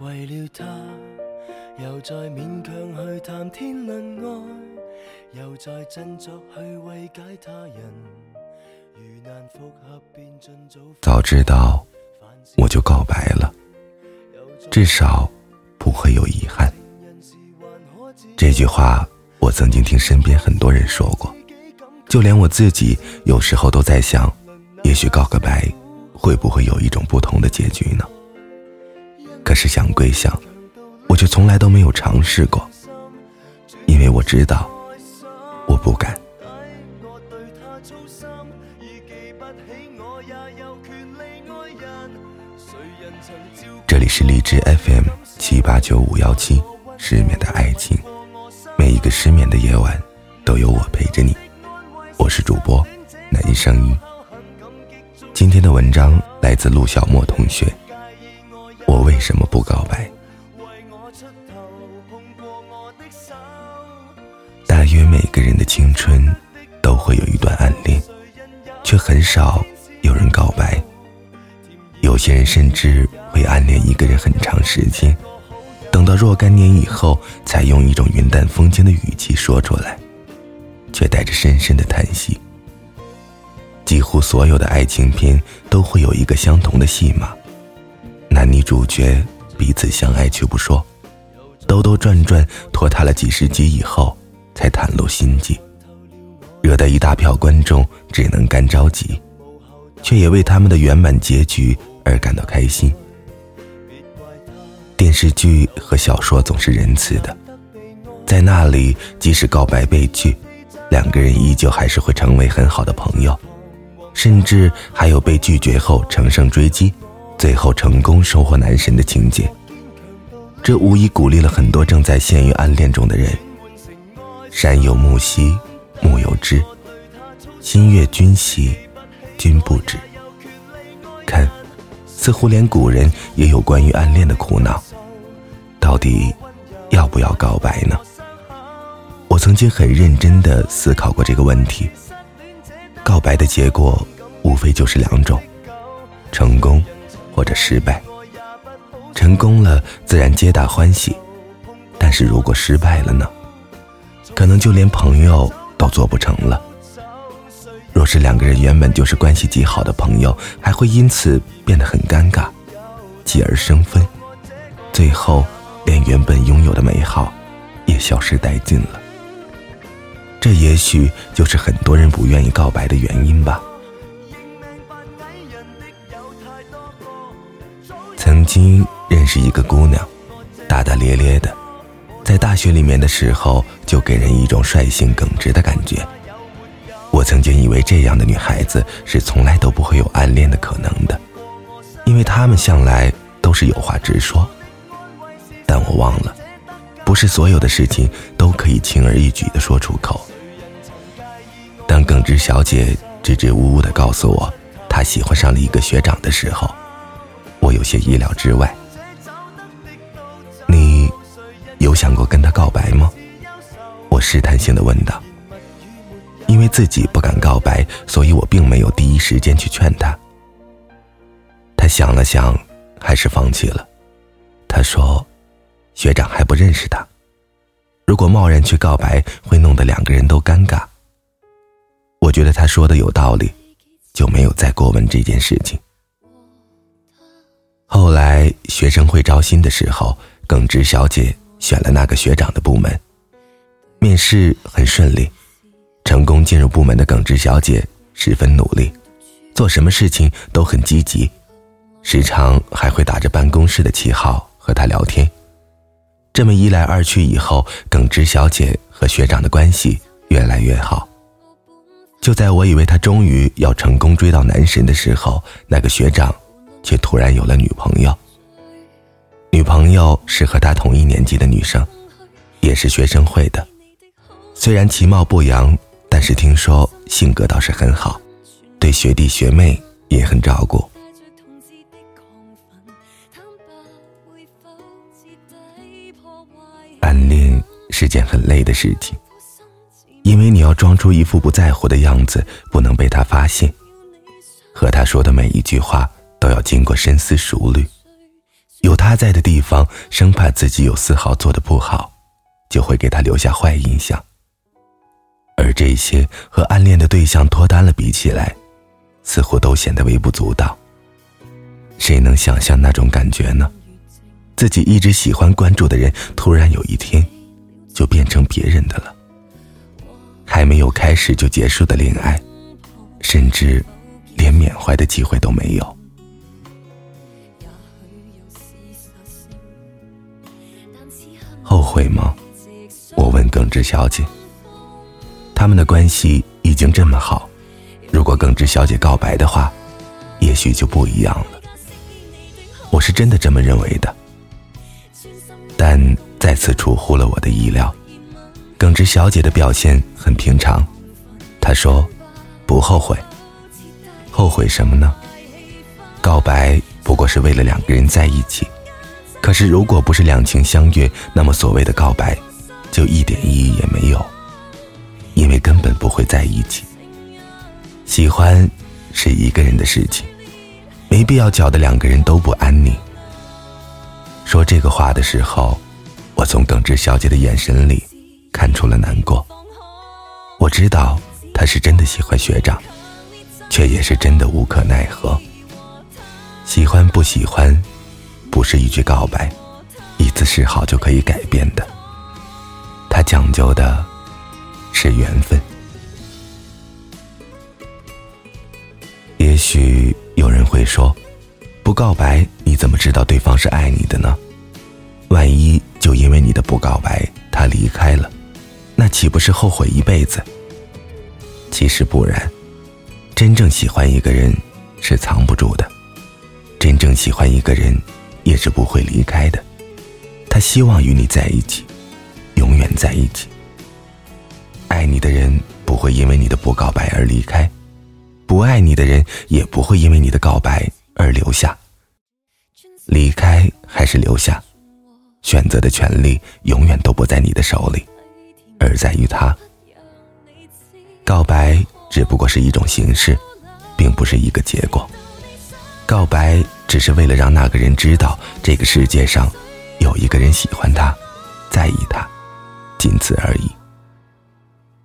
为了他，又再勉强去谈天论爱，又再振作去慰解他人。如难复合，便尽早早知道我就告白了，至少不会有遗憾。这句话我曾经听身边很多人说过，就连我自己有时候都在想，也许告个白会不会有一种不同的结局呢？可是想归想，我却从来都没有尝试过，因为我知道我不敢。这里是荔枝 FM 七八九五幺七，失眠的爱情，每一个失眠的夜晚都有我陪着你。我是主播南声音。今天的文章来自陆小莫同学。我为什么不告白？大约每个人的青春都会有一段暗恋，却很少有人告白。有些人甚至会暗恋一个人很长时间，等到若干年以后，才用一种云淡风轻的语气说出来，却带着深深的叹息。几乎所有的爱情片都会有一个相同的戏码。男女主角彼此相爱却不说，兜兜转转拖沓了几十集以后，才袒露心迹，惹得一大票观众只能干着急，却也为他们的圆满结局而感到开心。电视剧和小说总是仁慈的，在那里，即使告白被拒，两个人依旧还是会成为很好的朋友，甚至还有被拒绝后乘胜追击。最后成功收获男神的情节，这无疑鼓励了很多正在陷于暗恋中的人。山有木兮木有枝，心悦君兮君不知。看，似乎连古人也有关于暗恋的苦恼。到底要不要告白呢？我曾经很认真的思考过这个问题。告白的结果无非就是两种：成功。或者失败，成功了自然皆大欢喜，但是如果失败了呢？可能就连朋友都做不成了。若是两个人原本就是关系极好的朋友，还会因此变得很尴尬，继而生分，最后连原本拥有的美好也消失殆尽了。这也许就是很多人不愿意告白的原因吧。曾经认识一个姑娘，大大咧咧的，在大学里面的时候就给人一种率性耿直的感觉。我曾经以为这样的女孩子是从来都不会有暗恋的可能的，因为她们向来都是有话直说。但我忘了，不是所有的事情都可以轻而易举的说出口。当耿直小姐支支吾吾的告诉我，她喜欢上了一个学长的时候。我有些意料之外。你有想过跟他告白吗？我试探性的问道。因为自己不敢告白，所以我并没有第一时间去劝他。他想了想，还是放弃了。他说：“学长还不认识他，如果贸然去告白，会弄得两个人都尴尬。”我觉得他说的有道理，就没有再过问这件事情。后来学生会招新的时候，耿直小姐选了那个学长的部门，面试很顺利，成功进入部门的耿直小姐十分努力，做什么事情都很积极，时常还会打着办公室的旗号和他聊天。这么一来二去以后，耿直小姐和学长的关系越来越好。就在我以为她终于要成功追到男神的时候，那个学长。却突然有了女朋友。女朋友是和他同一年级的女生，也是学生会的。虽然其貌不扬，但是听说性格倒是很好，对学弟学妹也很照顾。暗恋是件很累的事情，因为你要装出一副不在乎的样子，不能被他发现。和他说的每一句话。都要经过深思熟虑，有他在的地方，生怕自己有丝毫做的不好，就会给他留下坏印象。而这些和暗恋的对象脱单了比起来，似乎都显得微不足道。谁能想象那种感觉呢？自己一直喜欢关注的人，突然有一天，就变成别人的了。还没有开始就结束的恋爱，甚至连缅怀的机会都没有。后悔吗？我问耿直小姐。他们的关系已经这么好，如果耿直小姐告白的话，也许就不一样了。我是真的这么认为的，但再次出乎了我的意料。耿直小姐的表现很平常，她说：“不后悔。后悔什么呢？告白不过是为了两个人在一起。可是如果不是两情相悦，那么所谓的告白，就一点意义也没有。”因为根本不会在一起。喜欢是一个人的事情，没必要搅得两个人都不安宁。说这个话的时候，我从耿直小姐的眼神里看出了难过。我知道她是真的喜欢学长，却也是真的无可奈何。喜欢不喜欢，不是一句告白、一次示好就可以改变的。他讲究的。是缘分。也许有人会说，不告白你怎么知道对方是爱你的呢？万一就因为你的不告白他离开了，那岂不是后悔一辈子？其实不然，真正喜欢一个人是藏不住的，真正喜欢一个人也是不会离开的。他希望与你在一起，永远在一起。爱你的人不会因为你的不告白而离开，不爱你的人也不会因为你的告白而留下。离开还是留下，选择的权利永远都不在你的手里，而在于他。告白只不过是一种形式，并不是一个结果。告白只是为了让那个人知道，这个世界上有一个人喜欢他，在意他，仅此而已。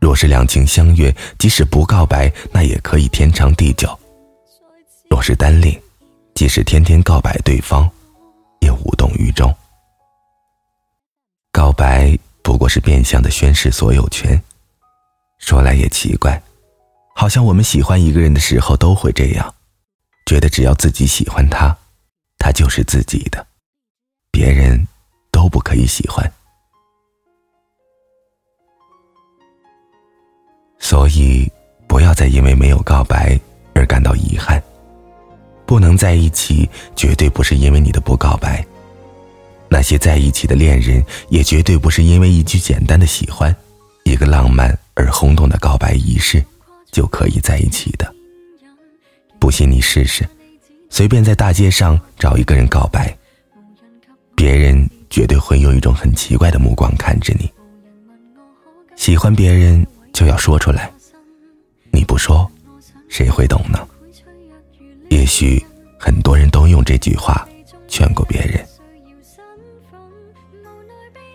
若是两情相悦，即使不告白，那也可以天长地久；若是单恋，即使天天告白对方，也无动于衷。告白不过是变相的宣示所有权。说来也奇怪，好像我们喜欢一个人的时候都会这样，觉得只要自己喜欢他，他就是自己的，别人都不可以喜欢。所以，不要再因为没有告白而感到遗憾。不能在一起，绝对不是因为你的不告白。那些在一起的恋人，也绝对不是因为一句简单的喜欢，一个浪漫而轰动的告白仪式，就可以在一起的。不信你试试，随便在大街上找一个人告白，别人绝对会用一种很奇怪的目光看着你。喜欢别人。就要说出来，你不说，谁会懂呢？也许很多人都用这句话劝过别人。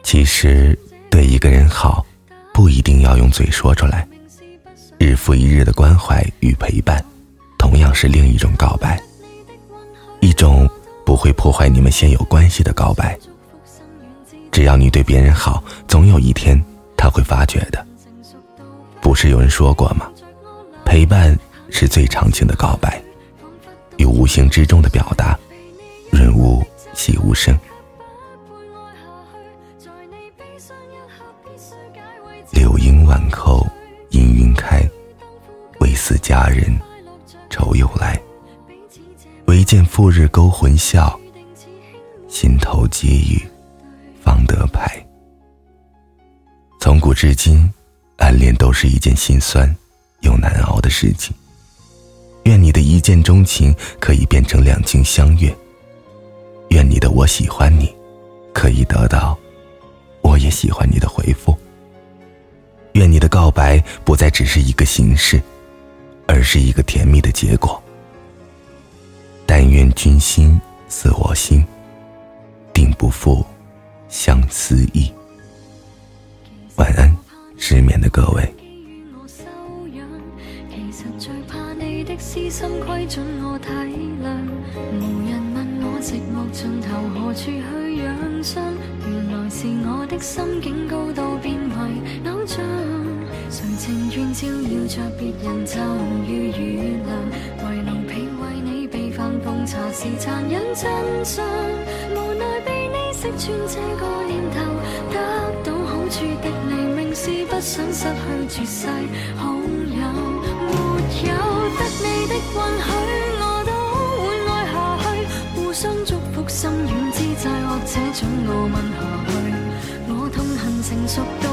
其实对一个人好，不一定要用嘴说出来，日复一日的关怀与陪伴，同样是另一种告白，一种不会破坏你们现有关系的告白。只要你对别人好，总有一天他会发觉的。不是有人说过吗？陪伴是最长情的告白，与无形之中的表达，润物细无声。柳荫晚扣，氤氲开，唯似佳人愁又来。唯见复日勾魂笑，心头积雨方得排。从古至今。暗恋都是一件心酸又难熬的事情。愿你的一见钟情可以变成两情相悦。愿你的我喜欢你，可以得到我也喜欢你的回复。愿你的告白不再只是一个形式，而是一个甜蜜的结果。但愿君心似我心，定不负相思意。晚安，失眠的各位。私心规准我体谅，无人问我寂寞尽头何处去养伤。原来是我的心境高到变为偶像。谁情愿照耀着别人就予雨凉？为奴婢为你备饭奉茶是残忍真相。无奈被你识穿这个念头，得到好处的你，明是不想失去绝世好友。没有得。你的允许，我都会爱下去。互相祝福，心软之际，或者准我吻下去。我痛恨成熟到